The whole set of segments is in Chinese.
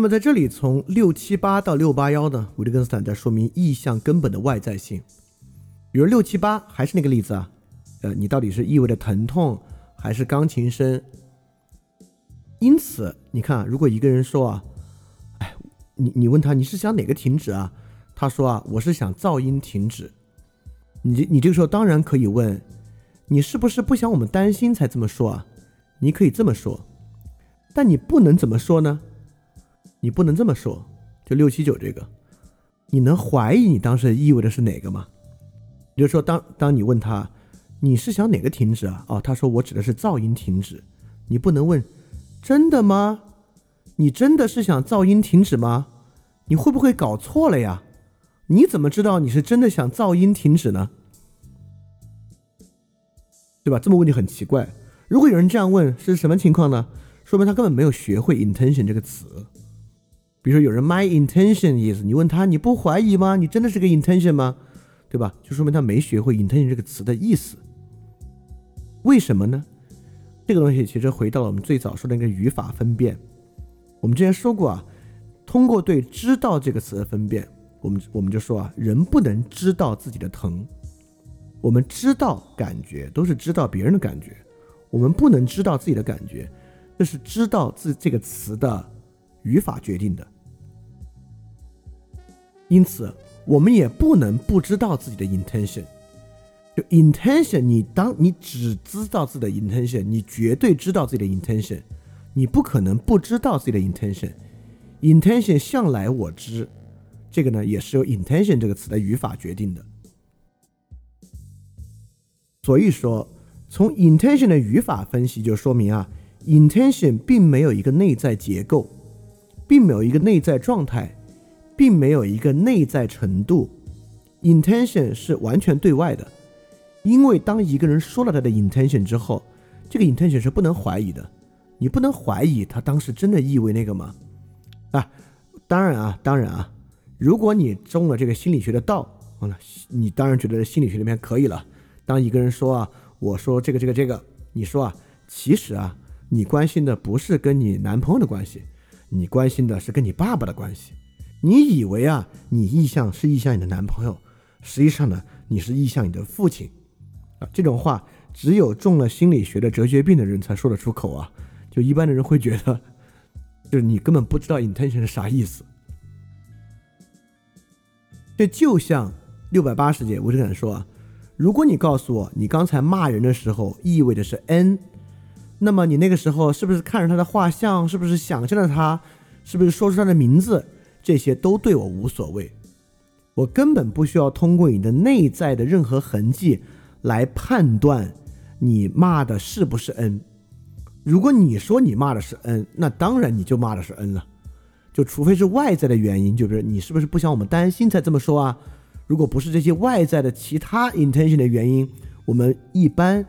那么在这里，从六七八到六八幺呢，维特根斯坦在说明意象根本的外在性。比如六七八还是那个例子啊，呃，你到底是意味着疼痛还是钢琴声？因此，你看，如果一个人说啊，哎，你你问他你是想哪个停止啊？他说啊，我是想噪音停止。你你这个时候当然可以问，你是不是不想我们担心才这么说啊？你可以这么说，但你不能怎么说呢？你不能这么说。就六七九这个，你能怀疑你当时意味的是哪个吗？比如说，当当你问他你是想哪个停止啊？哦，他说我指的是噪音停止。你不能问真的吗？你真的是想噪音停止吗？你会不会搞错了呀？你怎么知道你是真的想噪音停止呢？对吧？这么问就很奇怪。如果有人这样问，是什么情况呢？说明他根本没有学会 intention 这个词。比如说有人 my intention is，你问他你不怀疑吗？你真的是个 intention 吗？对吧？就说明他没学会 intention 这个词的意思。为什么呢？这个东西其实回到了我们最早说的那个语法分辨。我们之前说过啊，通过对知道这个词的分辨。我们我们就说啊，人不能知道自己的疼，我们知道感觉都是知道别人的感觉，我们不能知道自己的感觉，这是知道自这个词的语法决定的。因此，我们也不能不知道自己的 intention。就 intention，你当你只知道自己的 intention，你绝对知道自己的 intention，你不可能不知道自己的 intention。intention 向来我知。这个呢，也是由 intention 这个词的语法决定的。所以说，从 intention 的语法分析就说明啊，intention 并没有一个内在结构，并没有一个内在状态，并没有一个内在程度。intention 是完全对外的，因为当一个人说了他的 intention 之后，这个 intention 是不能怀疑的。你不能怀疑他当时真的意味那个吗？啊，当然啊，当然啊。如果你中了这个心理学的道，好了，你当然觉得心理学里面可以了。当一个人说啊，我说这个这个这个，你说啊，其实啊，你关心的不是跟你男朋友的关系，你关心的是跟你爸爸的关系。你以为啊，你意向是意向你的男朋友，实际上呢，你是意向你的父亲啊。这种话只有中了心理学的哲学病的人才说得出口啊。就一般的人会觉得，就是你根本不知道 intention 是啥意思。这就像六百八十节，我就敢说啊，如果你告诉我你刚才骂人的时候意味着是 n，那么你那个时候是不是看着他的画像，是不是想象着他，是不是说出他的名字，这些都对我无所谓，我根本不需要通过你的内在的任何痕迹来判断你骂的是不是 n。如果你说你骂的是 n，那当然你就骂的是 n 了。就除非是外在的原因，就是你是不是不想我们担心才这么说啊？如果不是这些外在的其他 intention 的原因，我们一般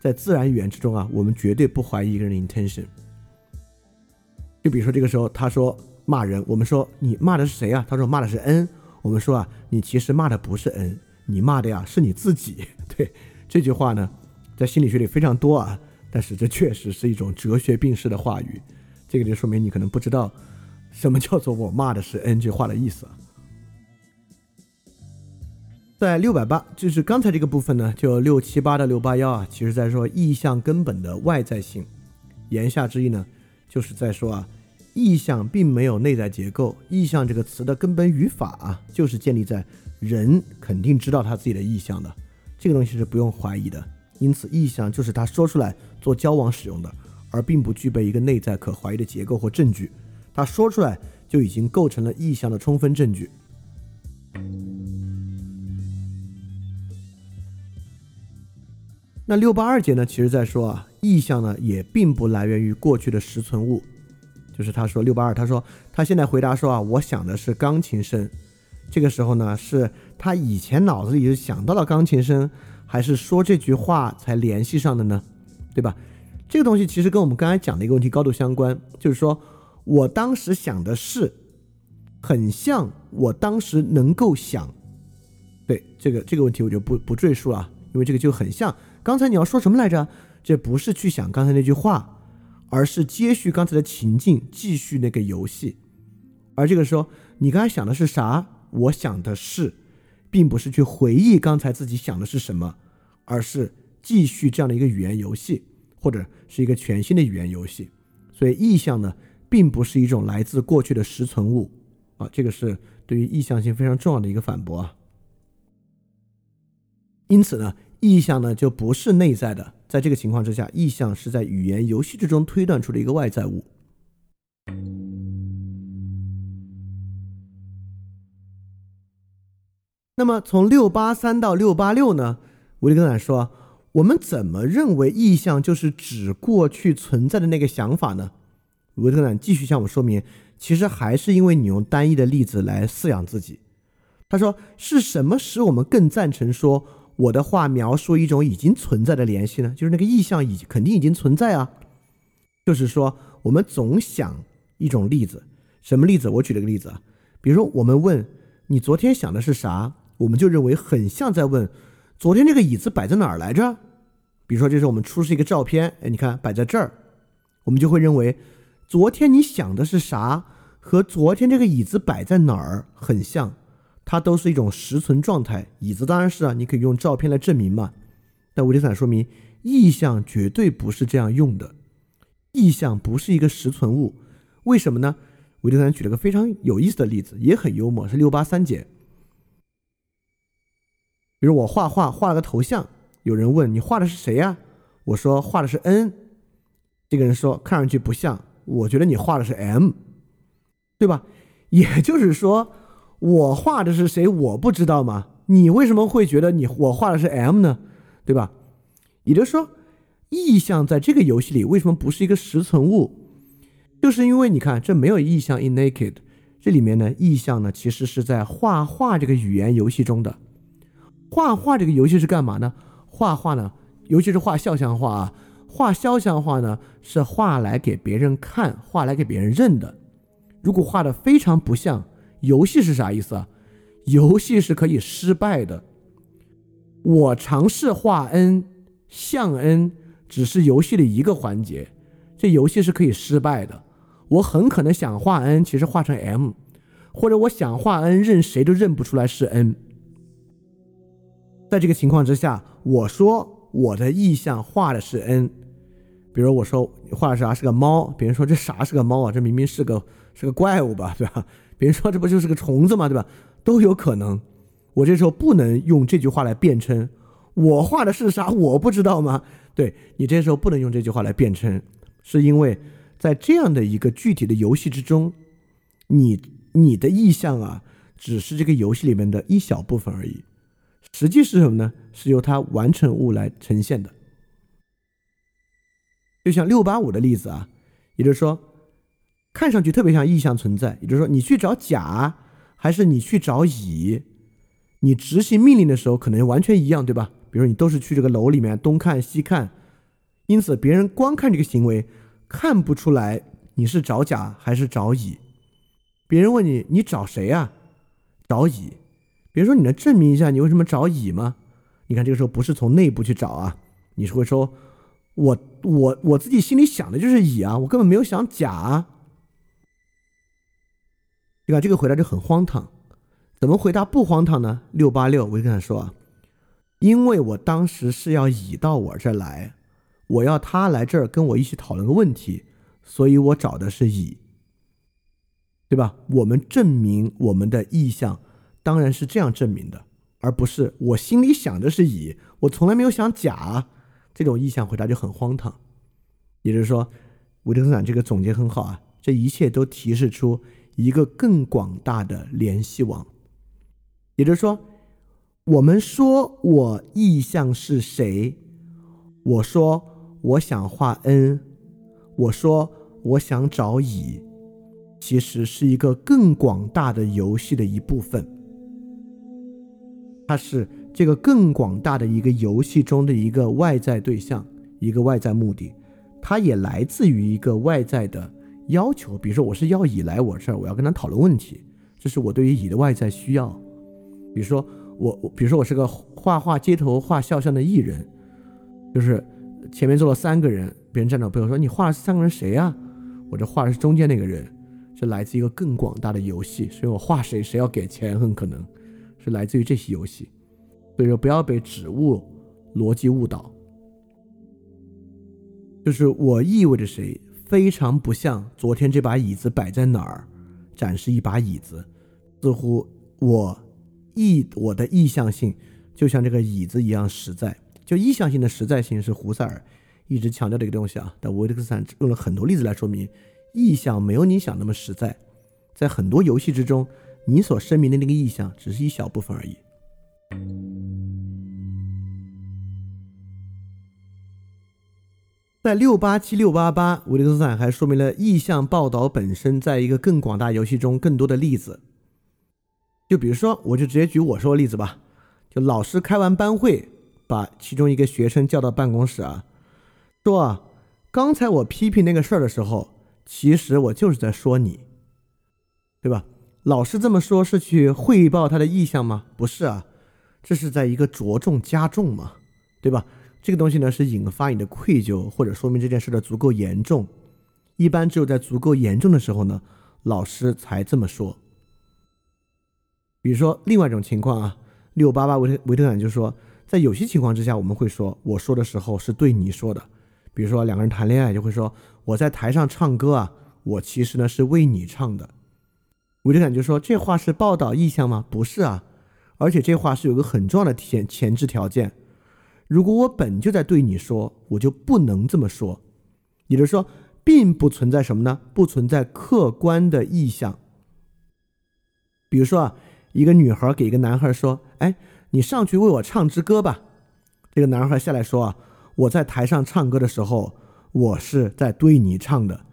在自然语言之中啊，我们绝对不怀疑一个人的 intention。就比如说这个时候他说骂人，我们说你骂的是谁啊？他说骂的是 n，我们说啊，你其实骂的不是 n，你骂的呀是你自己。对这句话呢，在心理学里非常多啊，但是这确实是一种哲学病式的话语，这个就说明你可能不知道。什么叫做我骂的是 N 句话的意思啊？在六百八，就是刚才这个部分呢，就六七八到六八幺啊，其实在说意象根本的外在性。言下之意呢，就是在说啊，意象并没有内在结构。意象这个词的根本语法啊，就是建立在人肯定知道他自己的意向的，这个东西是不用怀疑的。因此，意象就是他说出来做交往使用的，而并不具备一个内在可怀疑的结构或证据。他说出来就已经构成了意向的充分证据。那六八二节呢？其实在说啊，意向呢也并不来源于过去的实存物，就是他说六八二，他说他现在回答说啊，我想的是钢琴声。这个时候呢，是他以前脑子里就想到了钢琴声，还是说这句话才联系上的呢？对吧？这个东西其实跟我们刚才讲的一个问题高度相关，就是说。我当时想的是，很像我当时能够想，对这个这个问题我就不不赘述了，因为这个就很像刚才你要说什么来着？这不是去想刚才那句话，而是接续刚才的情境，继续那个游戏。而这个时候你刚才想的是啥？我想的是，并不是去回忆刚才自己想的是什么，而是继续这样的一个语言游戏，或者是一个全新的语言游戏。所以意象呢，并不是一种来自过去的实存物啊，这个是对于意向性非常重要的一个反驳啊。因此呢，意象呢就不是内在的，在这个情况之下，意象是在语言游戏之中推断出的一个外在物。那么从六八三到六八六呢，维特根斯坦说，我们怎么认为意象就是指过去存在的那个想法呢？维特根斯坦继续向我们说明，其实还是因为你用单一的例子来饲养自己。他说，是什么使我们更赞成说我的话描述一种已经存在的联系呢？就是那个意象已肯定已经存在啊。就是说，我们总想一种例子，什么例子？我举了个例子啊，比如说我们问你昨天想的是啥？我们就认为很像在问，昨天这个椅子摆在哪儿来着？比如说，这是我们出示一个照片，哎，你看摆在这儿，我们就会认为，昨天你想的是啥？和昨天这个椅子摆在哪儿很像，它都是一种实存状态。椅子当然是啊，你可以用照片来证明嘛。但维特斯坦说明，意象绝对不是这样用的，意象不是一个实存物。为什么呢？维特斯坦举了个非常有意思的例子，也很幽默，是六八三节。比如我画画画了个头像，有人问你画的是谁呀？我说画的是 N，这个人说看上去不像，我觉得你画的是 M，对吧？也就是说，我画的是谁我不知道吗？你为什么会觉得你我画的是 M 呢？对吧？也就是说，意象在这个游戏里为什么不是一个实存物？就是因为你看这没有意象 in naked，这里面呢意象呢其实是在画画这个语言游戏中的。画画这个游戏是干嘛呢？画画呢，尤其是画肖像画啊，画肖像画呢是画来给别人看，画来给别人认的。如果画的非常不像，游戏是啥意思啊？游戏是可以失败的。我尝试画 N 像 N，只是游戏的一个环节，这游戏是可以失败的。我很可能想画 N，其实画成 M，或者我想画 N，认谁都认不出来是 N。在这个情况之下，我说我的意向画的是 n，比如我说画的啥是个猫，别人说这啥是个猫啊？这明明是个是个怪物吧，对吧？别人说这不就是个虫子吗？对吧？都有可能。我这时候不能用这句话来辩称我画的是啥，我不知道吗？对你这时候不能用这句话来辩称，是因为在这样的一个具体的游戏之中，你你的意象啊，只是这个游戏里面的一小部分而已。实际是什么呢？是由它完成物来呈现的。就像六八五的例子啊，也就是说，看上去特别像意象存在。也就是说，你去找甲，还是你去找乙，你执行命令的时候可能完全一样，对吧？比如你都是去这个楼里面东看西看，因此别人光看这个行为，看不出来你是找甲还是找乙。别人问你，你找谁啊？找乙。比如说，你能证明一下你为什么找乙吗？你看这个时候不是从内部去找啊，你是会说，我我我自己心里想的就是乙啊，我根本没有想甲啊。你看这个回答就很荒唐，怎么回答不荒唐呢？六八六，我就跟他说，因为我当时是要乙到我这儿来，我要他来这儿跟我一起讨论个问题，所以我找的是乙，对吧？我们证明我们的意向。当然是这样证明的，而不是我心里想的是乙，我从来没有想甲，这种意向回答就很荒唐。也就是说，维特根斯坦这个总结很好啊，这一切都提示出一个更广大的联系网。也就是说，我们说我意向是谁？我说我想画 n，我说我想找乙，其实是一个更广大的游戏的一部分。它是这个更广大的一个游戏中的一个外在对象，一个外在目的，它也来自于一个外在的要求。比如说，我是要乙来我这儿，我要跟他讨论问题，这是我对于乙的外在需要。比如说，我，比如说我是个画画街头画肖像的艺人，就是前面坐了三个人，别人站着背后说：“你画的三个人谁呀？”我这画的是中间那个人，是来自一个更广大的游戏。所以我画谁，谁要给钱，很可能是来自于这些游戏。所以说，不要被指物逻辑误导。就是我意味着谁，非常不像昨天这把椅子摆在哪儿，展示一把椅子，似乎我意我的意向性就像这个椅子一样实在。就意向性的实在性是胡塞尔一直强调的一个东西啊。但维特根斯坦用了很多例子来说明，意向没有你想那么实在。在很多游戏之中，你所声明的那个意向只是一小部分而已。在六八七六八八，维利斯坦还说明了意向报道本身在一个更广大游戏中更多的例子。就比如说，我就直接举我说的例子吧。就老师开完班会，把其中一个学生叫到办公室啊，说啊，刚才我批评那个事儿的时候，其实我就是在说你，对吧？老师这么说，是去汇报他的意向吗？不是啊，这是在一个着重加重嘛，对吧？这个东西呢，是引发你的愧疚，或者说明这件事的足够严重。一般只有在足够严重的时候呢，老师才这么说。比如说另外一种情况啊，六八八维特维特感就说，在有些情况之下，我们会说我说的时候是对你说的。比如说两个人谈恋爱，就会说我在台上唱歌啊，我其实呢是为你唱的。维特感就说这话是报道意向吗？不是啊，而且这话是有个很重要的前前置条件。如果我本就在对你说，我就不能这么说。也就是说，并不存在什么呢？不存在客观的意向。比如说啊，一个女孩给一个男孩说：“哎，你上去为我唱支歌吧。”这个男孩下来说：“啊，我在台上唱歌的时候，我是在对你唱的。”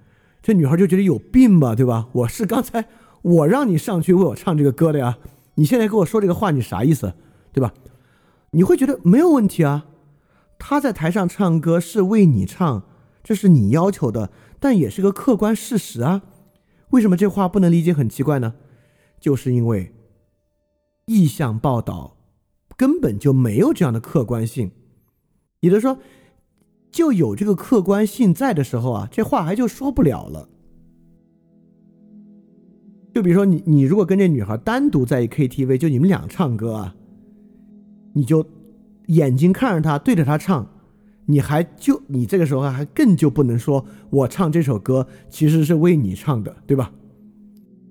这女孩就觉得有病吧，对吧？我是刚才我让你上去为我唱这个歌的呀，你现在跟我说这个话，你啥意思？对吧？你会觉得没有问题啊，他在台上唱歌是为你唱，这是你要求的，但也是个客观事实啊。为什么这话不能理解很奇怪呢？就是因为意向报道根本就没有这样的客观性，也就是说，就有这个客观性在的时候啊，这话还就说不了了。就比如说你，你如果跟这女孩单独在一 KTV，就你们俩唱歌啊。你就眼睛看着他，对着他唱，你还就你这个时候还更就不能说我唱这首歌其实是为你唱的，对吧？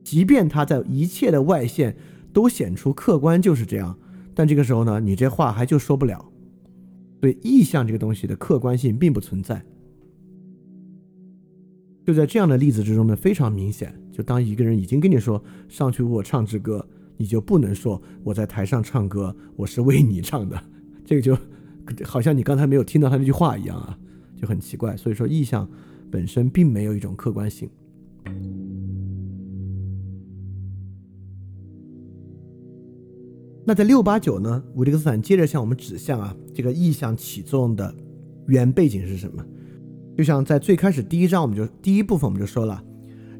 即便他在一切的外线都显出客观就是这样，但这个时候呢，你这话还就说不了。对意象这个东西的客观性并不存在。就在这样的例子之中呢，非常明显，就当一个人已经跟你说上去我唱支歌。你就不能说我在台上唱歌，我是为你唱的，这个就好像你刚才没有听到他那句话一样啊，就很奇怪。所以说，意象本身并没有一种客观性。那在六八九呢？维特根斯坦接着向我们指向啊，这个意象起作用的原背景是什么？就像在最开始第一章，我们就第一部分我们就说了，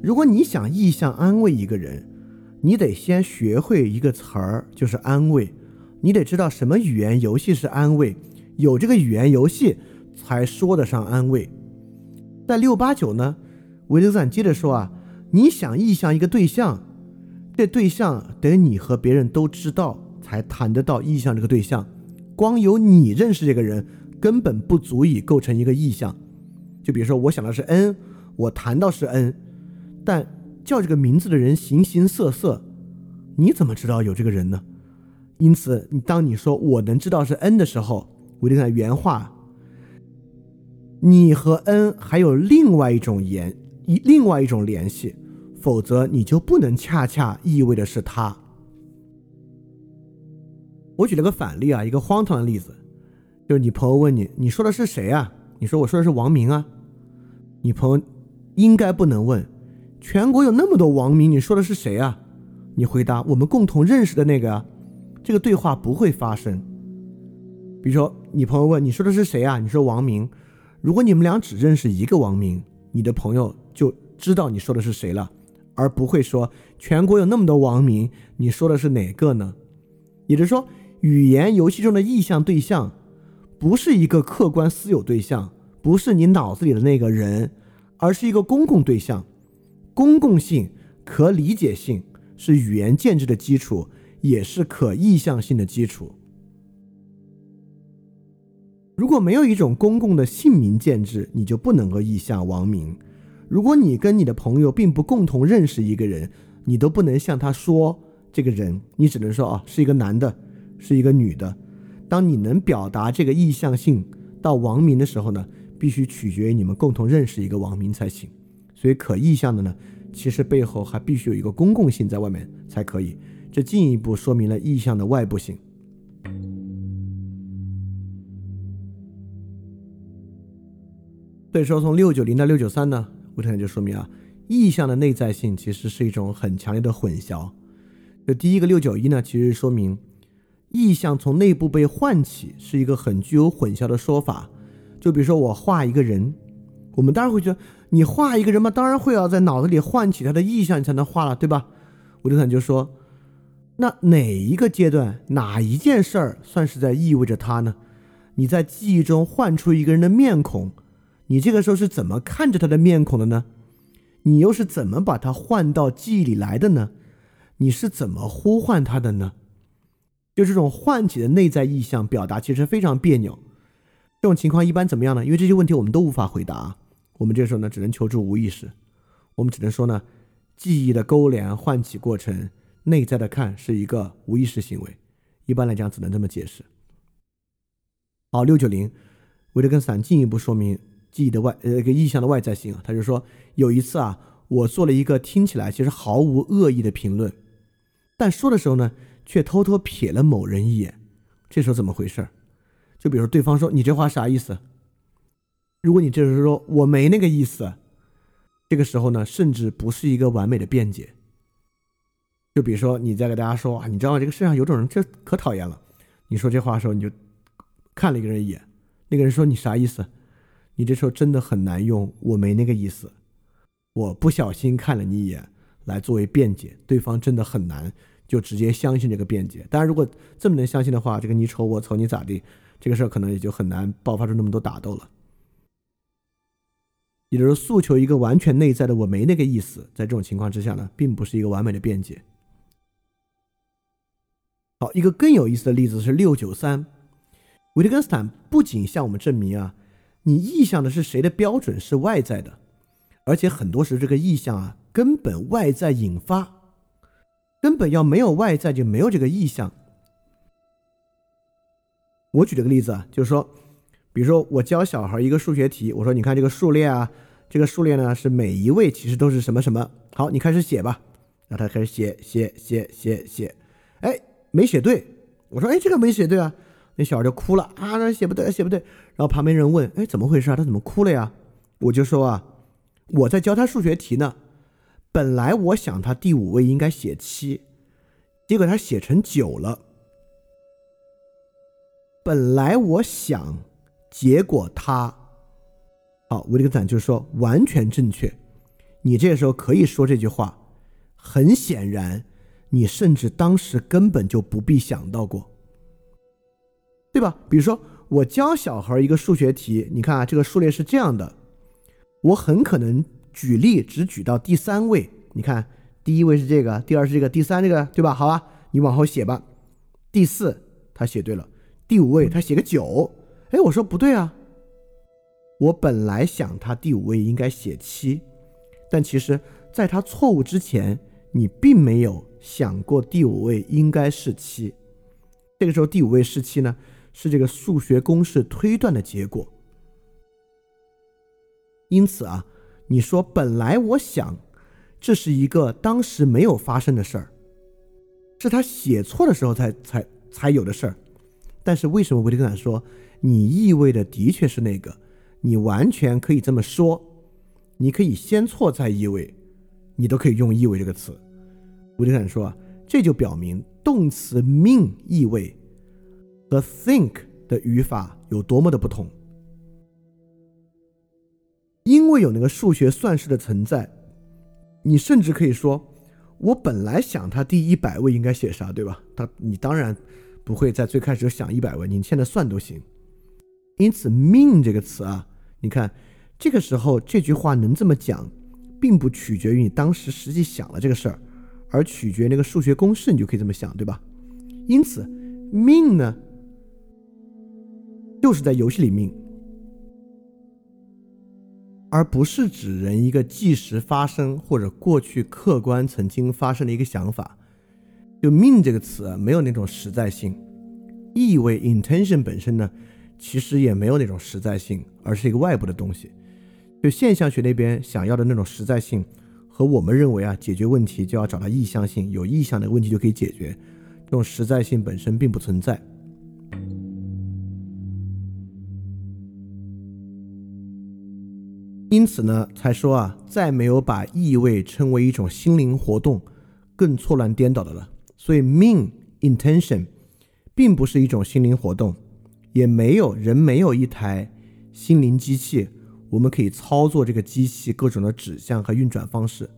如果你想意象安慰一个人。你得先学会一个词儿，就是安慰。你得知道什么语言游戏是安慰，有这个语言游戏才说得上安慰。在六八九呢，维特赞接着说啊，你想意向一个对象，这对象得你和别人都知道才谈得到意向这个对象。光有你认识这个人，根本不足以构成一个意向。就比如说，我想的是 N，我谈到是 N，但。叫这个名字的人形形色色，你怎么知道有这个人呢？因此，你当你说我能知道是 N 的时候，维特根原话，你和 N 还有另外一种联，一另外一种联系，否则你就不能恰恰意味着是他。我举了个反例啊，一个荒唐的例子，就是你朋友问你，你说的是谁啊？你说我说的是王明啊。你朋友应该不能问。全国有那么多王明，你说的是谁啊？你回答我们共同认识的那个啊。这个对话不会发生。比如说，你朋友问你说的是谁啊？你说王明。如果你们俩只认识一个王明，你的朋友就知道你说的是谁了，而不会说全国有那么多王明，你说的是哪个呢？也就是说，语言游戏中的意向对象，不是一个客观私有对象，不是你脑子里的那个人，而是一个公共对象。公共性可理解性是语言建制的基础，也是可意向性的基础。如果没有一种公共的姓名建制，你就不能够意向王名。如果你跟你的朋友并不共同认识一个人，你都不能向他说这个人，你只能说啊，是一个男的，是一个女的。当你能表达这个意向性到王名的时候呢，必须取决于你们共同认识一个王名才行。所以可意向的呢，其实背后还必须有一个公共性在外面才可以。这进一步说明了意向的外部性。所以说，从六九零到六九三呢，我特就说明啊，意向的内在性其实是一种很强烈的混淆。就第一个六九一呢，其实说明意向从内部被唤起是一个很具有混淆的说法。就比如说我画一个人，我们当然会觉得你画一个人嘛，当然会要在脑子里唤起他的意象，你才能画了，对吧？维特根就说，那哪一个阶段，哪一件事儿算是在意味着他呢？你在记忆中唤出一个人的面孔。你这个时候是怎么看着他的面孔的呢？你又是怎么把他换到记忆里来的呢？你是怎么呼唤他的呢？就这种唤起的内在意象表达，其实非常别扭。这种情况一般怎么样呢？因为这些问题我们都无法回答，我们这时候呢，只能求助无意识。我们只能说呢，记忆的勾连、唤起过程，内在的看是一个无意识行为。一般来讲，只能这么解释。好，六九零，维特根斯坦进一步说明。记忆的外呃一个意象的外在性啊，他就说有一次啊，我做了一个听起来其实毫无恶意的评论，但说的时候呢，却偷偷瞥了某人一眼。这时候怎么回事？就比如对方说你这话啥意思？如果你这时候说我没那个意思，这个时候呢，甚至不是一个完美的辩解。就比如说你在给大家说啊，你知道？这个世上有种人这可讨厌了。你说这话的时候，你就看了一个人一眼，那个人说你啥意思？你这时候真的很难用，我没那个意思，我不小心看了你一眼来作为辩解，对方真的很难就直接相信这个辩解。当然，如果这么能相信的话，这个你瞅我瞅你咋地，这个事儿可能也就很难爆发出那么多打斗了。也就是诉求一个完全内在的我没那个意思，在这种情况之下呢，并不是一个完美的辩解。好，一个更有意思的例子是六九三，维特根斯坦不仅向我们证明啊。你意向的是谁的标准是外在的，而且很多时这个意向啊，根本外在引发，根本要没有外在就没有这个意向。我举了个例子啊，就是说，比如说我教小孩一个数学题，我说你看这个数列啊，这个数列呢是每一位其实都是什么什么，好，你开始写吧，然后他开始写写写写写，哎，没写对，我说哎，这个没写对啊。那小孩就哭了啊，那写不对，写不对。然后旁边人问：“哎，怎么回事啊？他怎么哭了呀？”我就说：“啊，我在教他数学题呢。本来我想他第五位应该写七，结果他写成九了。本来我想，结果他……好，维特根斯坦就是说完全正确。你这个时候可以说这句话。很显然，你甚至当时根本就不必想到过。”对吧？比如说，我教小孩一个数学题，你看啊，这个数列是这样的，我很可能举例只举到第三位。你看，第一位是这个，第二是这个，第三这个，对吧？好吧，你往后写吧。第四他写对了，第五位他写个九，哎，我说不对啊，我本来想他第五位应该写七，但其实在他错误之前，你并没有想过第五位应该是七。这个时候第五位是七呢？是这个数学公式推断的结果，因此啊，你说本来我想，这是一个当时没有发生的事儿，是他写错的时候才才才有的事儿。但是为什么维特根斯坦说你意味的的确是那个？你完全可以这么说，你可以先错再意味，你都可以用意味这个词。维特根斯坦说啊，这就表明动词 mean 意味。和 think 的语法有多么的不同？因为有那个数学算式的存在，你甚至可以说，我本来想他第一百位应该写啥，对吧？他你当然不会在最开始就想一百位，你现在算都行。因此，mean 这个词啊，你看这个时候这句话能这么讲，并不取决于你当时实际想了这个事儿，而取决于那个数学公式，你就可以这么想，对吧？因此，命呢，就是在游戏里命，而不是指人一个即时发生或者过去客观曾经发生的一个想法。就命这个词啊没有那种实在性，意味 intention 本身呢，其实也没有那种实在性，而是一个外部的东西。就现象学那边想要的那种实在性，和我们认为啊，解决问题就要找到意向性，有意向的问题就可以解决，这种实在性本身并不存在。因此呢，才说啊，再没有把意味称为一种心灵活动更错乱颠倒的了。所以，mean intention 并不是一种心灵活动，也没有人没有一台心灵机器。我们可以操作这个机器各种的指向和运转方式，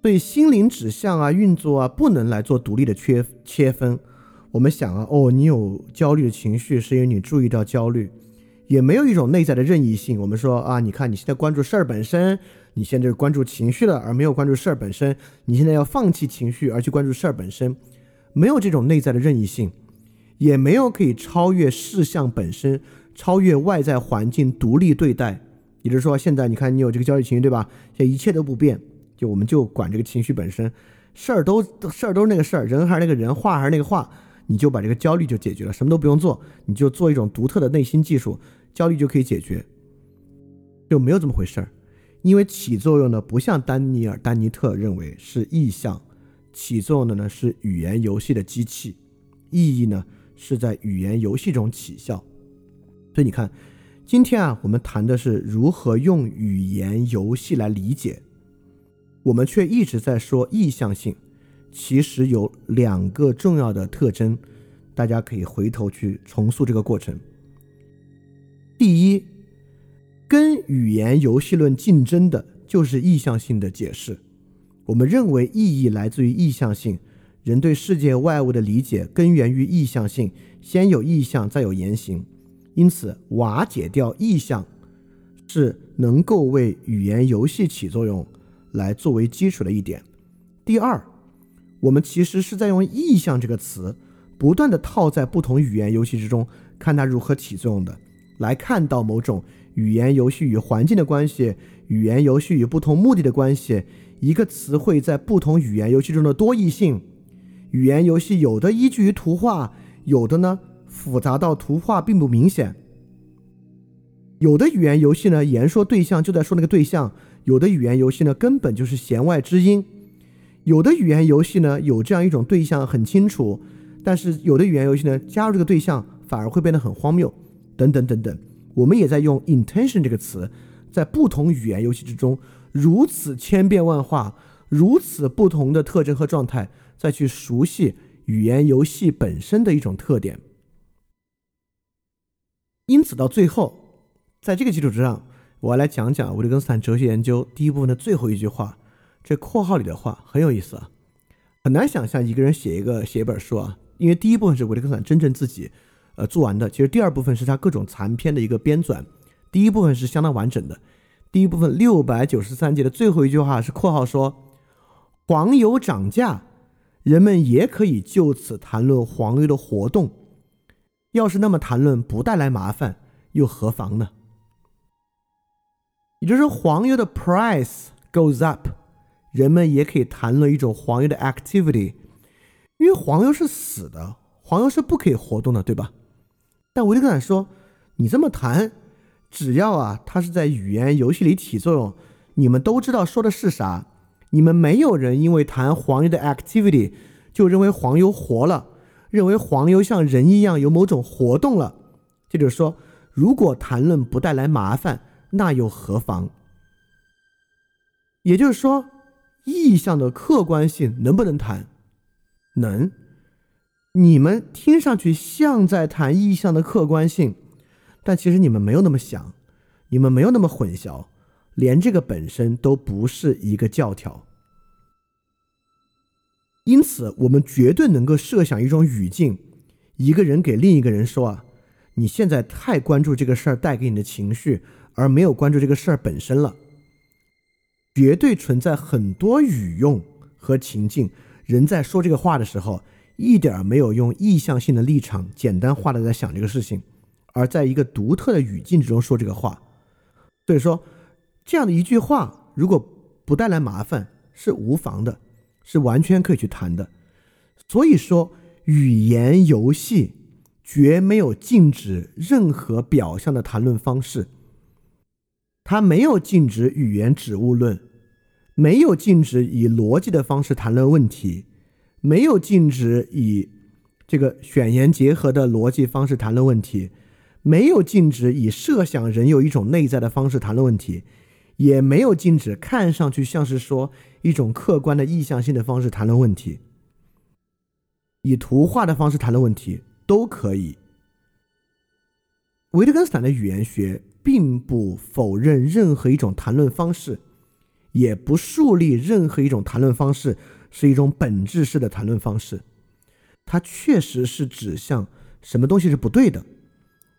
所以心灵指向啊、运作啊，不能来做独立的切切分。我们想啊，哦，你有焦虑的情绪，是因为你注意到焦虑，也没有一种内在的任意性。我们说啊，你看你现在关注事儿本身，你现在是关注情绪了，而没有关注事儿本身。你现在要放弃情绪而去关注事儿本身，没有这种内在的任意性，也没有可以超越事项本身。超越外在环境，独立对待，也就是说，现在你看你有这个焦虑情绪，对吧？现一切都不变，就我们就管这个情绪本身，事儿都事儿都是那个事儿，人还是那个人，话还是那个话，你就把这个焦虑就解决了，什么都不用做，你就做一种独特的内心技术，焦虑就可以解决，就没有这么回事儿。因为起作用的不像丹尼尔·丹尼特认为是意象，起作用的呢是语言游戏的机器，意义呢是在语言游戏中起效。所以你看，今天啊，我们谈的是如何用语言游戏来理解，我们却一直在说意向性。其实有两个重要的特征，大家可以回头去重塑这个过程。第一，跟语言游戏论竞争的就是意向性的解释。我们认为意义来自于意向性，人对世界外物的理解根源于意向性，先有意向，再有言行。因此，瓦解掉意向，是能够为语言游戏起作用来作为基础的一点。第二，我们其实是在用“意向”这个词，不断的套在不同语言游戏之中，看它如何起作用的，来看到某种语言游戏与环境的关系，语言游戏与不同目的的关系，一个词汇在不同语言游戏中的多义性。语言游戏有的依据于图画，有的呢。复杂到图画并不明显。有的语言游戏呢，言说对象就在说那个对象；有的语言游戏呢，根本就是弦外之音；有的语言游戏呢，有这样一种对象很清楚，但是有的语言游戏呢，加入这个对象反而会变得很荒谬，等等等等。我们也在用 intention 这个词，在不同语言游戏之中如此千变万化，如此不同的特征和状态，再去熟悉语言游戏本身的一种特点。因此，到最后，在这个基础之上，我要来讲讲维特根斯坦哲学研究第一部分的最后一句话。这括号里的话很有意思啊，很难想象一个人写一个写一本书啊，因为第一部分是维特根斯坦真正自己呃做完的，其实第二部分是他各种残篇的一个编纂，第一部分是相当完整的。第一部分六百九十三节的最后一句话是括号说：“黄油涨价，人们也可以就此谈论黄油的活动。”要是那么谈论不带来麻烦，又何妨呢？也就是说，黄油的 price goes up，人们也可以谈论一种黄油的 activity，因为黄油是死的，黄油是不可以活动的，对吧？但维特根斯坦说，你这么谈，只要啊，它是在语言游戏里起作用，你们都知道说的是啥，你们没有人因为谈黄油的 activity 就认为黄油活了。认为黄油像人一样有某种活动了，这就是说，如果谈论不带来麻烦，那又何妨？也就是说，意象的客观性能不能谈？能。你们听上去像在谈意象的客观性，但其实你们没有那么想，你们没有那么混淆，连这个本身都不是一个教条。因此，我们绝对能够设想一种语境：一个人给另一个人说啊，你现在太关注这个事儿带给你的情绪，而没有关注这个事儿本身了。绝对存在很多语用和情境，人在说这个话的时候，一点儿没有用意向性的立场简单化的在想这个事情，而在一个独特的语境之中说这个话。所以说，这样的一句话，如果不带来麻烦，是无妨的，是完全可以去谈的。所以说，语言游戏绝没有禁止任何表象的谈论方式，它没有禁止语言指物论，没有禁止以逻辑的方式谈论问题，没有禁止以这个选言结合的逻辑方式谈论问题。没有禁止以设想人有一种内在的方式谈论问题，也没有禁止看上去像是说一种客观的意向性的方式谈论问题，以图画的方式谈论问题都可以。维特根斯坦的语言学并不否认任何一种谈论方式，也不树立任何一种谈论方式是一种本质式的谈论方式，它确实是指向什么东西是不对的。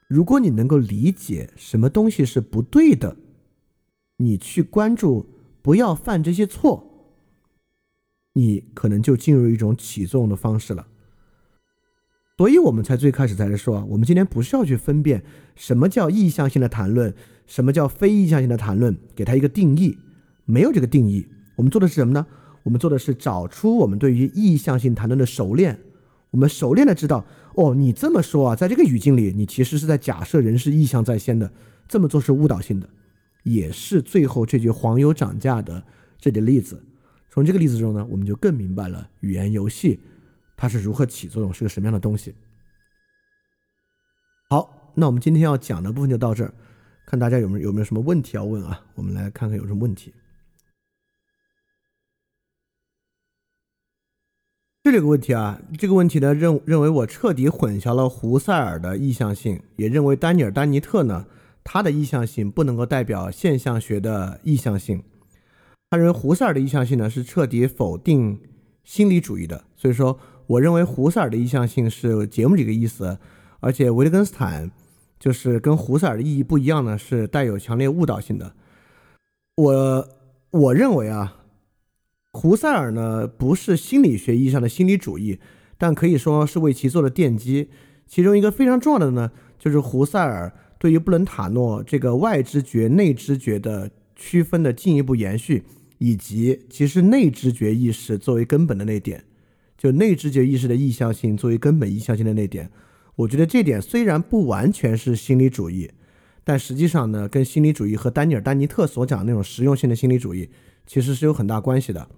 如果你能够理解什么东西是不对的，你去关注，不要犯这些错，你可能就进入一种起作用的方式了。所以我们才最开始才是说，我们今天不是要去分辨什么叫意向性的谈论，什么叫非意向性的谈论，给它一个定义，没有这个定义。我们做的是什么呢？我们做的是找出我们对于意向性谈论的熟练。我们熟练的知道，哦，你这么说啊，在这个语境里，你其实是在假设人是意向在先的，这么做是误导性的，也是最后这句黄油涨价的这个例子。从这个例子中呢，我们就更明白了语言游戏它是如何起作用，是个什么样的东西。好，那我们今天要讲的部分就到这儿，看大家有没有有没有什么问题要问啊？我们来看看有什么问题。这个问题啊，这个问题呢认认为我彻底混淆了胡塞尔的意向性，也认为丹尼尔·丹尼特呢他的意向性不能够代表现象学的意向性。他认为胡塞尔的意向性呢是彻底否定心理主义的，所以说我认为胡塞尔的意向性是节目这个意思，而且维特根斯坦就是跟胡塞尔的意义不一样呢，是带有强烈误导性的。我我认为啊。胡塞尔呢，不是心理学意义上的心理主义，但可以说是为其做了奠基。其中一个非常重要的呢，就是胡塞尔对于布伦塔诺这个外知觉、内知觉的区分的进一步延续，以及其实内知觉意识作为根本的那点，就内知觉意识的意向性作为根本意向性的那点。我觉得这点虽然不完全是心理主义，但实际上呢，跟心理主义和丹尼尔·丹尼特所讲的那种实用性的心理主义，其实是有很大关系的。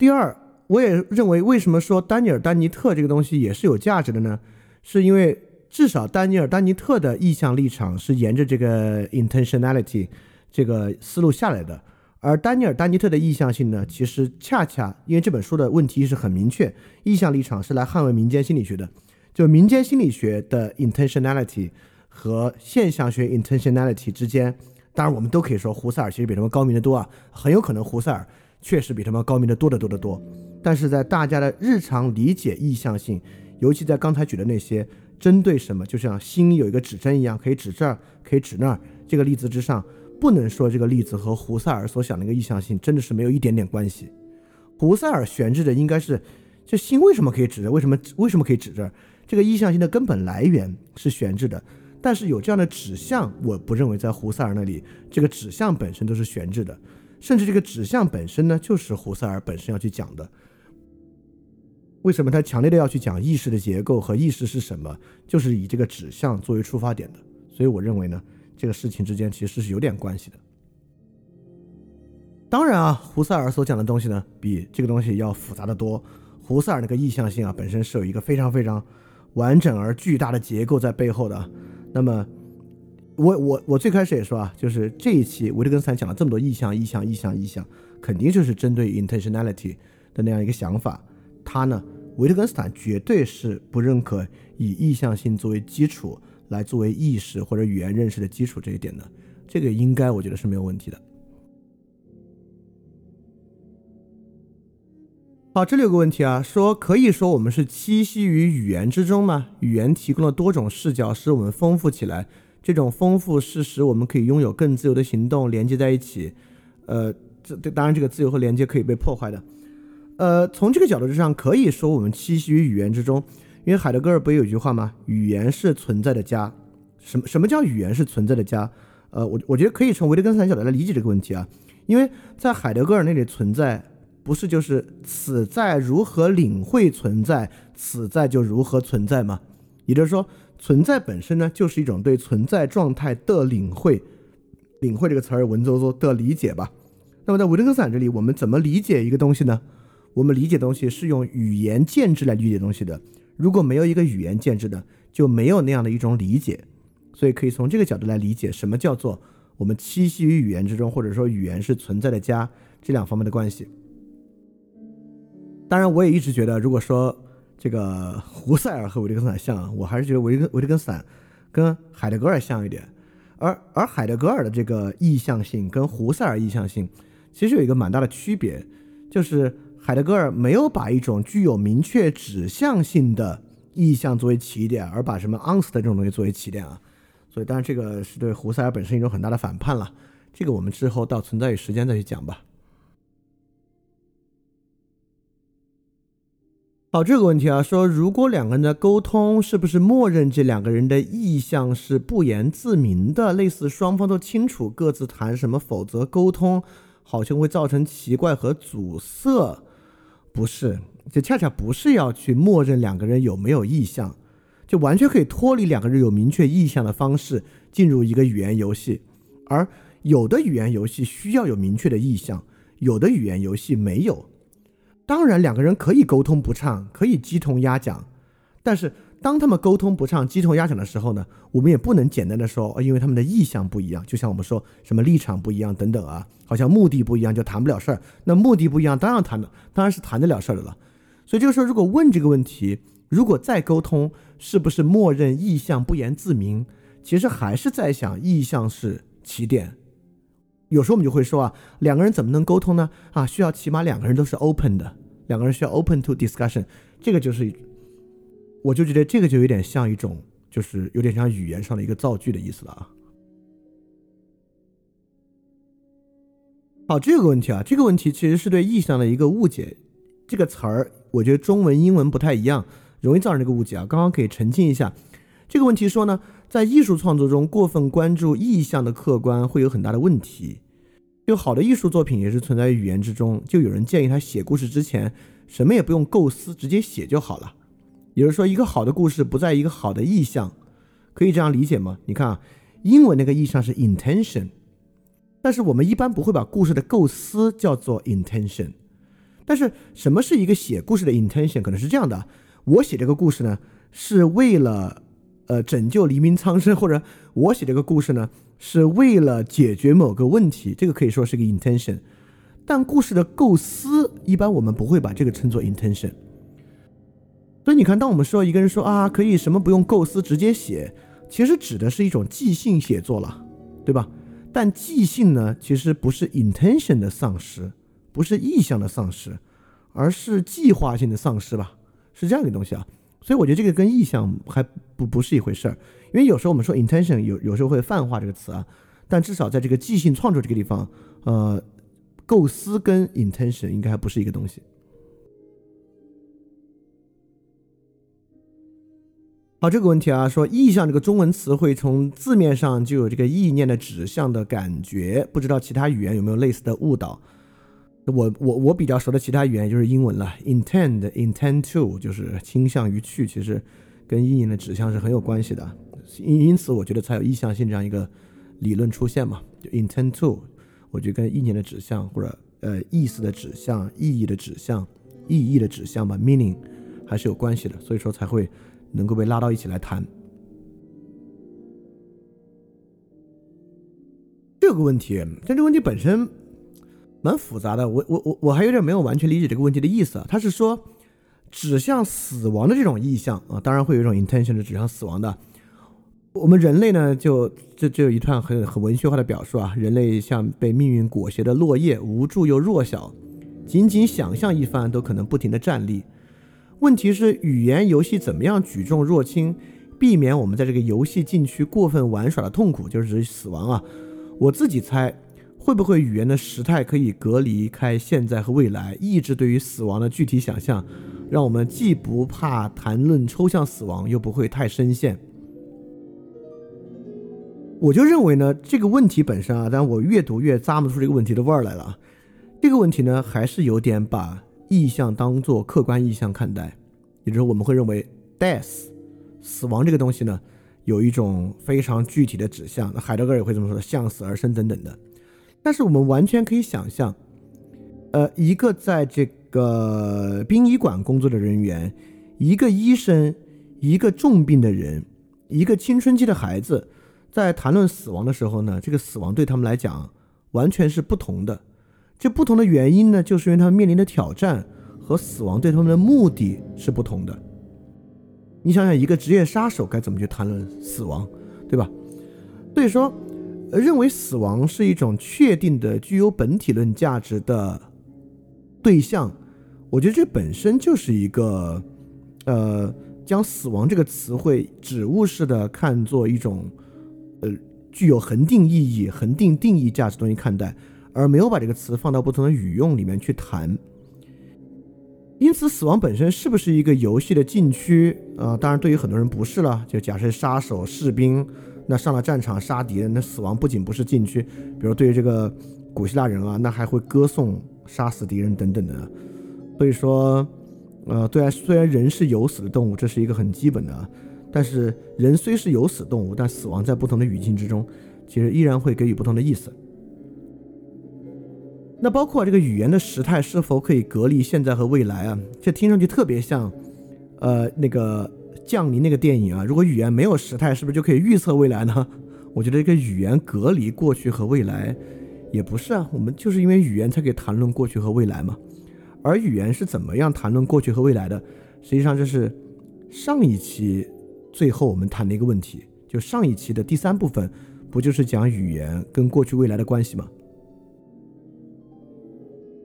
第二，我也认为，为什么说丹尼尔·丹尼特这个东西也是有价值的呢？是因为至少丹尼尔·丹尼特的意向立场是沿着这个 intentionality 这个思路下来的，而丹尼尔·丹尼特的意向性呢，其实恰恰因为这本书的问题是很明确，意向立场是来捍卫民间心理学的，就民间心理学的 intentionality 和现象学 intentionality 之间，当然我们都可以说胡塞尔其实比他们高明的多啊，很有可能胡塞尔。确实比他们高明的多得多得多，但是在大家的日常理解意向性，尤其在刚才举的那些针对什么，就像心有一个指针一样，可以指这儿，可以指那儿，这个例子之上，不能说这个例子和胡塞尔所想的一个意向性真的是没有一点点关系。胡塞尔悬置的应该是，这心为什么可以指着？为什么为什么可以指这儿？这个意向性的根本来源是悬置的，但是有这样的指向，我不认为在胡塞尔那里，这个指向本身都是悬置的。甚至这个指向本身呢，就是胡塞尔本身要去讲的。为什么他强烈的要去讲意识的结构和意识是什么？就是以这个指向作为出发点的。所以我认为呢，这个事情之间其实是有点关系的。当然啊，胡塞尔所讲的东西呢，比这个东西要复杂的多。胡塞尔那个意向性啊，本身是有一个非常非常完整而巨大的结构在背后的。那么。我我我最开始也说啊，就是这一期维特根斯坦讲了这么多意向、意向、意向、意向，肯定就是针对 intentionality 的那样一个想法。他呢，维特根斯坦绝对是不认可以意向性作为基础来作为意识或者语言认识的基础这一点的。这个应该我觉得是没有问题的。好，这里有个问题啊，说可以说我们是栖息于语言之中吗？语言提供了多种视角，使我们丰富起来。这种丰富是使我们可以拥有更自由的行动，连接在一起。呃，这这当然这个自由和连接可以被破坏的。呃，从这个角度之上，可以说我们栖息于语言之中，因为海德格尔不有句话吗？语言是存在的家。什么什么叫语言是存在的家？呃，我我觉得可以从维特根斯坦角度来理解这个问题啊，因为在海德格尔那里存在，不是就是此在如何领会存在，此在就如何存在吗？也就是说，存在本身呢，就是一种对存在状态的领会。领会这个词儿文绉绉的理解吧。那么在维特根斯坦这里，我们怎么理解一个东西呢？我们理解东西是用语言建制来理解东西的。如果没有一个语言建制的，就没有那样的一种理解。所以可以从这个角度来理解什么叫做我们栖息于语言之中，或者说语言是存在的家这两方面的关系。当然，我也一直觉得，如果说这个胡塞尔和维特根斯坦像，我还是觉得维特维特根斯坦跟海德格尔像一点。而而海德格尔的这个意向性跟胡塞尔意向性其实有一个蛮大的区别，就是海德格尔没有把一种具有明确指向性的意向作为起点，而把什么 a n s 的这种东西作为起点啊。所以当然这个是对胡塞尔本身一种很大的反叛了。这个我们之后到存在与时间再去讲吧。好，这个问题啊，说如果两个人的沟通是不是默认这两个人的意向是不言自明的，类似双方都清楚各自谈什么，否则沟通好像会造成奇怪和阻塞？不是，这恰恰不是要去默认两个人有没有意向，就完全可以脱离两个人有明确意向的方式进入一个语言游戏，而有的语言游戏需要有明确的意向，有的语言游戏没有。当然，两个人可以沟通不畅，可以鸡同鸭讲，但是当他们沟通不畅、鸡同鸭讲的时候呢，我们也不能简单的说，因为他们的意向不一样，就像我们说什么立场不一样等等啊，好像目的不一样就谈不了事儿。那目的不一样，当然谈的当然是谈得了事儿的了。所以这个时候，如果问这个问题，如果再沟通，是不是默认意向不言自明？其实还是在想意向是起点。有时候我们就会说啊，两个人怎么能沟通呢？啊，需要起码两个人都是 open 的。两个人需要 open to discussion，这个就是，我就觉得这个就有点像一种，就是有点像语言上的一个造句的意思了啊。好，这个问题啊，这个问题其实是对意向的一个误解。这个词儿，我觉得中文、英文不太一样，容易造成这个误解啊。刚刚可以澄清一下，这个问题说呢，在艺术创作中过分关注意象的客观会有很大的问题。就好的艺术作品也是存在于语言之中。就有人建议他写故事之前什么也不用构思，直接写就好了。也就是说，一个好的故事不在一个好的意象，可以这样理解吗？你看啊，英文那个意象是 intention，但是我们一般不会把故事的构思叫做 intention。但是什么是一个写故事的 intention？可能是这样的：我写这个故事呢，是为了呃拯救黎明苍生，或者我写这个故事呢。是为了解决某个问题，这个可以说是个 intention，但故事的构思一般我们不会把这个称作 intention。所以你看，当我们说一个人说啊，可以什么不用构思直接写，其实指的是一种即兴写作了，对吧？但即兴呢，其实不是 intention 的丧失，不是意向的丧失，而是计划性的丧失吧？是这样一个东西啊。所以我觉得这个跟意向还不不是一回事儿。因为有时候我们说 intention 有有时候会泛化这个词啊，但至少在这个即兴创作这个地方，呃，构思跟 intention 应该还不是一个东西。好，这个问题啊，说意象这个中文词汇从字面上就有这个意念的指向的感觉，不知道其他语言有没有类似的误导？我我我比较熟的其他语言就是英文了，intend intend to 就是倾向于去，其实跟意念的指向是很有关系的。因因此，我觉得才有意向性这样一个理论出现嘛。就 Intend to，我觉得跟意念的指向或者呃意思的指向、意义的指向、意义的指向吧，meaning 还是有关系的。所以说才会能够被拉到一起来谈这个问题。但这个问题本身蛮复杂的，我我我我还有点没有完全理解这个问题的意思啊。他是说指向死亡的这种意向啊，当然会有一种 intention 是指向死亡的。我们人类呢，就这就有一段很很文学化的表述啊，人类像被命运裹挟的落叶，无助又弱小，仅仅想象一番都可能不停的站立。问题是语言游戏怎么样举重若轻，避免我们在这个游戏禁区过分玩耍的痛苦，就是指死亡啊。我自己猜，会不会语言的时态可以隔离开现在和未来，抑制对于死亡的具体想象，让我们既不怕谈论抽象死亡，又不会太深陷。我就认为呢，这个问题本身啊，但我越读越咂摸出这个问题的味儿来了。这个问题呢，还是有点把意象当做客观意象看待，也就是，我们会认为 death 死亡这个东西呢，有一种非常具体的指向。海德格尔也会这么说，向死而生等等的。但是我们完全可以想象，呃，一个在这个殡仪馆工作的人员，一个医生，一个重病的人，一个青春期的孩子。在谈论死亡的时候呢，这个死亡对他们来讲完全是不同的。这不同的原因呢，就是因为他们面临的挑战和死亡对他们的目的是不同的。你想想，一个职业杀手该怎么去谈论死亡，对吧？所以说，认为死亡是一种确定的、具有本体论价值的对象，我觉得这本身就是一个，呃，将死亡这个词汇指物式的看作一种。呃，具有恒定意义、恒定定义价值东西看待，而没有把这个词放到不同的语用里面去谈。因此，死亡本身是不是一个游戏的禁区啊？当然，对于很多人不是了。就假设杀手、士兵，那上了战场杀敌人，那死亡不仅不是禁区，比如对于这个古希腊人啊，那还会歌颂杀死敌人等等的。所以说，呃，对啊，虽然人是有死的动物，这是一个很基本的。但是人虽是有死动物，但死亡在不同的语境之中，其实依然会给予不同的意思。那包括这个语言的时态是否可以隔离现在和未来啊？这听上去特别像，呃，那个降临那个电影啊。如果语言没有时态，是不是就可以预测未来呢？我觉得这个语言隔离过去和未来，也不是啊。我们就是因为语言才可以谈论过去和未来嘛。而语言是怎么样谈论过去和未来的？实际上这是上一期。最后我们谈的一个问题，就上一期的第三部分，不就是讲语言跟过去未来的关系吗？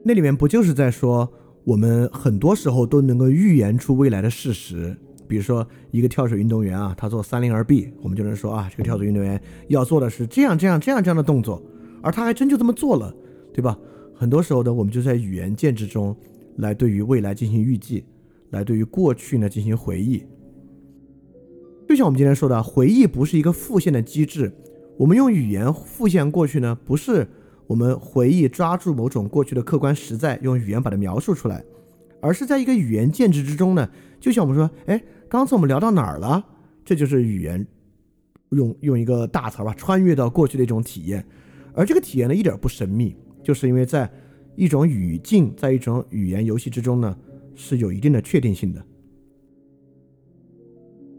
那里面不就是在说，我们很多时候都能够预言出未来的事实，比如说一个跳水运动员啊，他做三零二 B，我们就能说啊，这个跳水运动员要做的是这样这样这样这样的动作，而他还真就这么做了，对吧？很多时候呢，我们就在语言建制中来对于未来进行预计，来对于过去呢进行回忆。就像我们今天说的，回忆不是一个复现的机制。我们用语言复现过去呢，不是我们回忆抓住某种过去的客观实在，用语言把它描述出来，而是在一个语言建制之中呢。就像我们说，哎，刚才我们聊到哪儿了？这就是语言用用一个大词吧，穿越到过去的一种体验。而这个体验呢，一点不神秘，就是因为在一种语境，在一种语言游戏之中呢，是有一定的确定性的。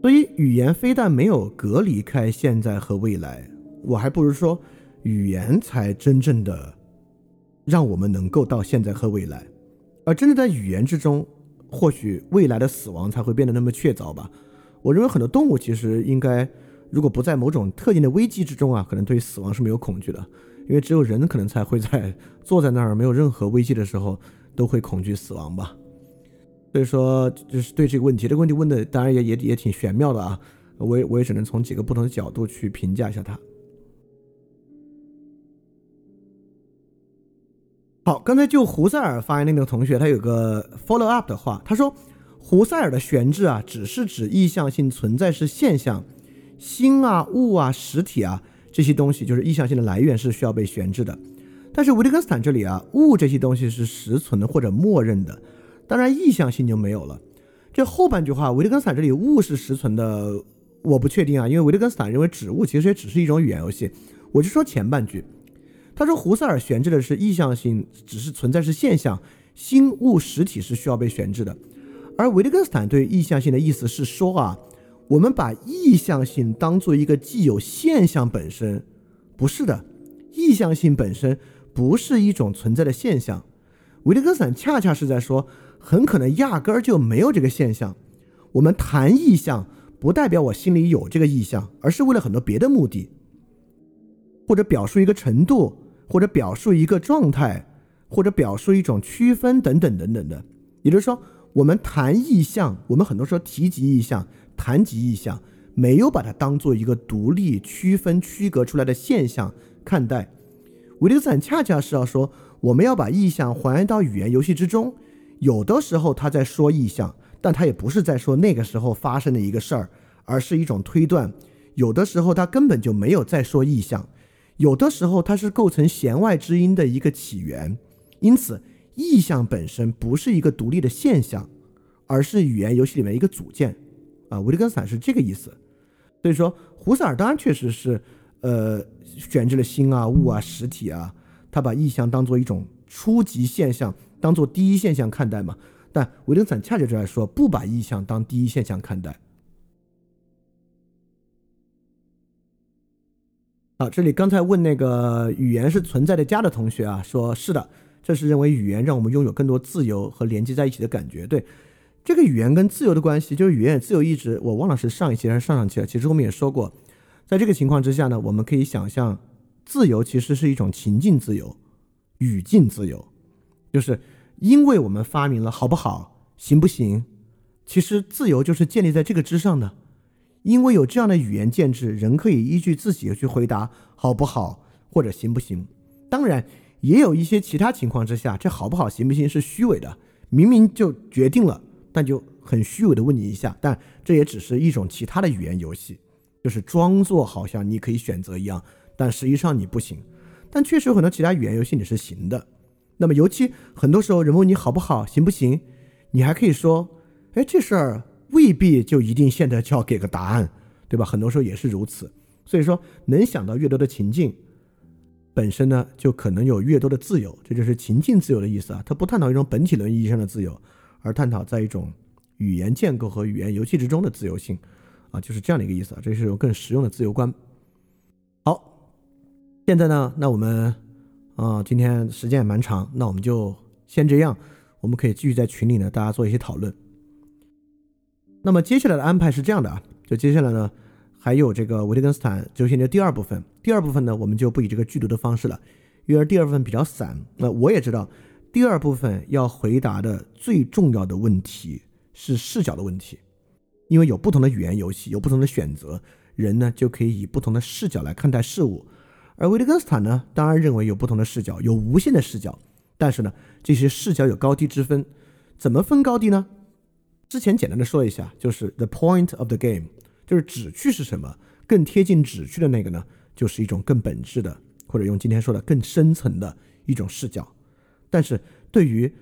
所以，语言非但没有隔离开现在和未来，我还不如说，语言才真正的让我们能够到现在和未来。而真的在语言之中，或许未来的死亡才会变得那么确凿吧。我认为很多动物其实应该，如果不在某种特定的危机之中啊，可能对于死亡是没有恐惧的，因为只有人可能才会在坐在那儿没有任何危机的时候，都会恐惧死亡吧。所以说，就是对这个问题，这个问题问的当然也也也挺玄妙的啊，我也我也只能从几个不同的角度去评价一下它。好，刚才就胡塞尔发言的那个同学，他有个 follow up 的话，他说，胡塞尔的悬置啊，只是指意向性存在是现象，心啊、物啊、实体啊这些东西，就是意向性的来源是需要被悬置的。但是维特根斯坦这里啊，物这些东西是实存的或者默认的。当然，意向性就没有了。这后半句话，维特根斯坦这里物是实存的，我不确定啊，因为维特根斯坦认为指物其实也只是一种语言游戏。我就说前半句，他说胡塞尔悬置的是意向性，只是存在是现象，心物实体是需要被悬置的。而维特根斯坦对意向性的意思是说啊，我们把意向性当做一个既有现象本身，不是的，意向性本身不是一种存在的现象。维特根斯坦恰恰是在说。很可能压根儿就没有这个现象。我们谈意向，不代表我心里有这个意向，而是为了很多别的目的，或者表述一个程度，或者表述一个状态，或者表述一种区分等等等等的。也就是说，我们谈意象，我们很多时候提及意象、谈及意象，没有把它当做一个独立、区分、区隔出来的现象看待。维特斯坦恰恰是要说，我们要把意象还原到语言游戏之中。有的时候他在说意象，但他也不是在说那个时候发生的一个事儿，而是一种推断。有的时候他根本就没有在说意象，有的时候它是构成弦外之音的一个起源。因此，意象本身不是一个独立的现象，而是语言游戏里面一个组件。啊，维特根斯坦是这个意思。所以说，胡塞尔当然确实是，呃，选置了心啊、物啊、实体啊，他把意象当做一种初级现象，当做第一现象看待嘛。但维特根斯坦恰恰就在说，不把意象当第一现象看待。好，这里刚才问那个语言是存在的家的同学啊，说是的，这是认为语言让我们拥有更多自由和连接在一起的感觉。对。这个语言跟自由的关系，就是语言自由意志。我忘了是上一期还是上上期了。其实我们也说过，在这个情况之下呢，我们可以想象，自由其实是一种情境自由、语境自由，就是因为我们发明了好不好、行不行，其实自由就是建立在这个之上的。因为有这样的语言建制，人可以依据自己去回答好不好或者行不行。当然，也有一些其他情况之下，这好不好、行不行是虚伪的，明明就决定了。但就很虚伪的问你一下，但这也只是一种其他的语言游戏，就是装作好像你可以选择一样，但实际上你不行。但确实有很多其他语言游戏你是行的。那么尤其很多时候人问你好不好，行不行，你还可以说，哎，这事儿未必就一定现在就要给个答案，对吧？很多时候也是如此。所以说，能想到越多的情境，本身呢就可能有越多的自由，这就是情境自由的意思啊。它不探讨一种本体论意义上的自由。而探讨在一种语言建构和语言游戏之中的自由性，啊，就是这样的一个意思啊，这是一种更实用的自由观。好，现在呢，那我们啊，今天时间也蛮长，那我们就先这样，我们可以继续在群里呢，大家做一些讨论。那么接下来的安排是这样的啊，就接下来呢，还有这个维特根斯坦哲学的第二部分，第二部分呢，我们就不以这个剧毒的方式了，因为第二部分比较散。那我也知道。第二部分要回答的最重要的问题是视角的问题，因为有不同的语言游戏，有不同的选择，人呢就可以以不同的视角来看待事物。而维特根斯坦呢，当然认为有不同的视角，有无限的视角，但是呢，这些视角有高低之分。怎么分高低呢？之前简单的说一下，就是 the point of the game，就是旨趣是什么，更贴近旨趣的那个呢，就是一种更本质的，或者用今天说的更深层的一种视角。但是对于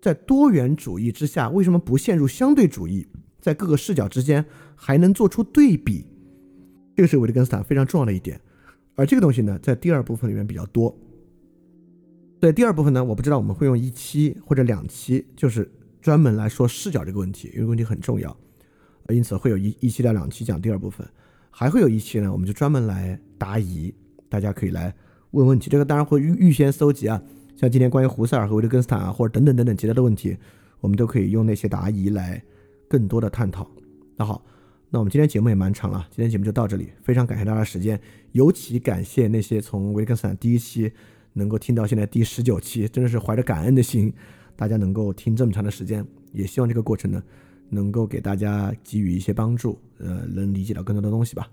在多元主义之下，为什么不陷入相对主义，在各个视角之间还能做出对比？这个是维特根斯坦非常重要的一点。而这个东西呢，在第二部分里面比较多。在第二部分呢，我不知道我们会用一期或者两期，就是专门来说视角这个问题，因为问题很重要，因此会有一一期到两期讲第二部分，还会有一期呢，我们就专门来答疑，大家可以来问问题。这个当然会预预先搜集啊。像今天关于胡塞尔和维特根斯坦啊，或者等等等等其他的问题，我们都可以用那些答疑来更多的探讨。那好，那我们今天节目也蛮长了，今天节目就到这里，非常感谢大家的时间，尤其感谢那些从维特根斯坦第一期能够听到现在第十九期，真的是怀着感恩的心，大家能够听这么长的时间，也希望这个过程呢能够给大家给予一些帮助，呃，能理解到更多的东西吧。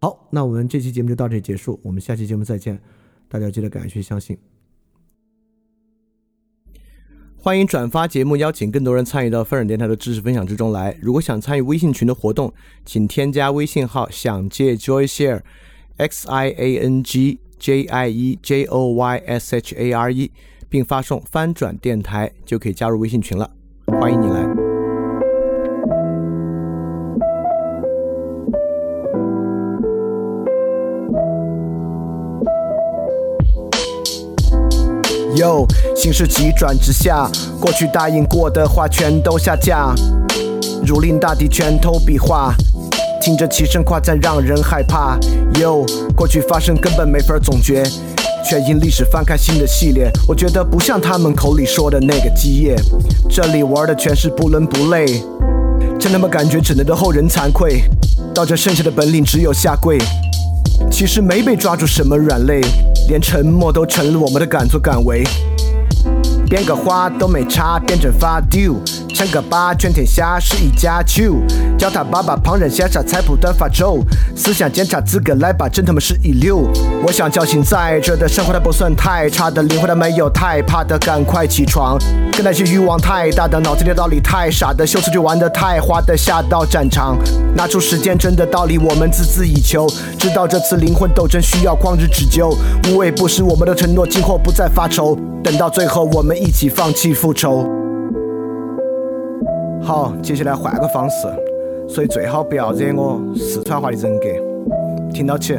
好，那我们这期节目就到这里结束，我们下期节目再见，大家记得感谢相信。欢迎转发节目，邀请更多人参与到风尔电台的知识分享之中来。如果想参与微信群的活动，请添加微信号“想借 Joy Share”，X I A N G J I E J O Y S H A R E，并发送“翻转电台”就可以加入微信群了。欢迎你来。哟，形势急转直下，过去答应过的话全都下架，如临大敌，拳头比划，听着齐声夸赞让人害怕。哟，过去发生根本没法总结，却因历史翻开新的系列。我觉得不像他们口里说的那个基业，这里玩的全是不伦不类，真他妈感觉只能对后人惭愧，到这剩下的本领只有下跪。其实没被抓住什么软肋，连沉默都成了我们的敢作敢为。编个花都没差，变成发丢。像个八，全天下是一家球。叫他爸爸，旁人瞎傻才不断发愁。思想检查资格来吧，真他妈是一流。我想叫醒在这的生活，它不算太差的灵魂，它没有太怕的，赶快起床。跟那些欲望太大的，脑子里道理太傻的，秀词就玩的太花的，下到战场，拿出时间真的道理，我们孜孜以求。知道这次灵魂斗争需要旷日持久，无畏不是我们的承诺，今后不再发愁。等到最后，我们一起放弃复仇。好，接下来换个方式，所以最好不要惹我四川话的人格，听到起。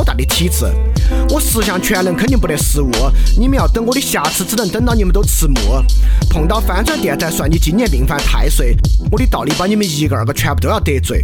好大的体质。我十项全能肯定不得失误，你们要等我的瑕疵，只能等到你们都迟暮。碰到翻转电台，算你今年命犯太岁，我的道理把你们一个二个全部都要得罪。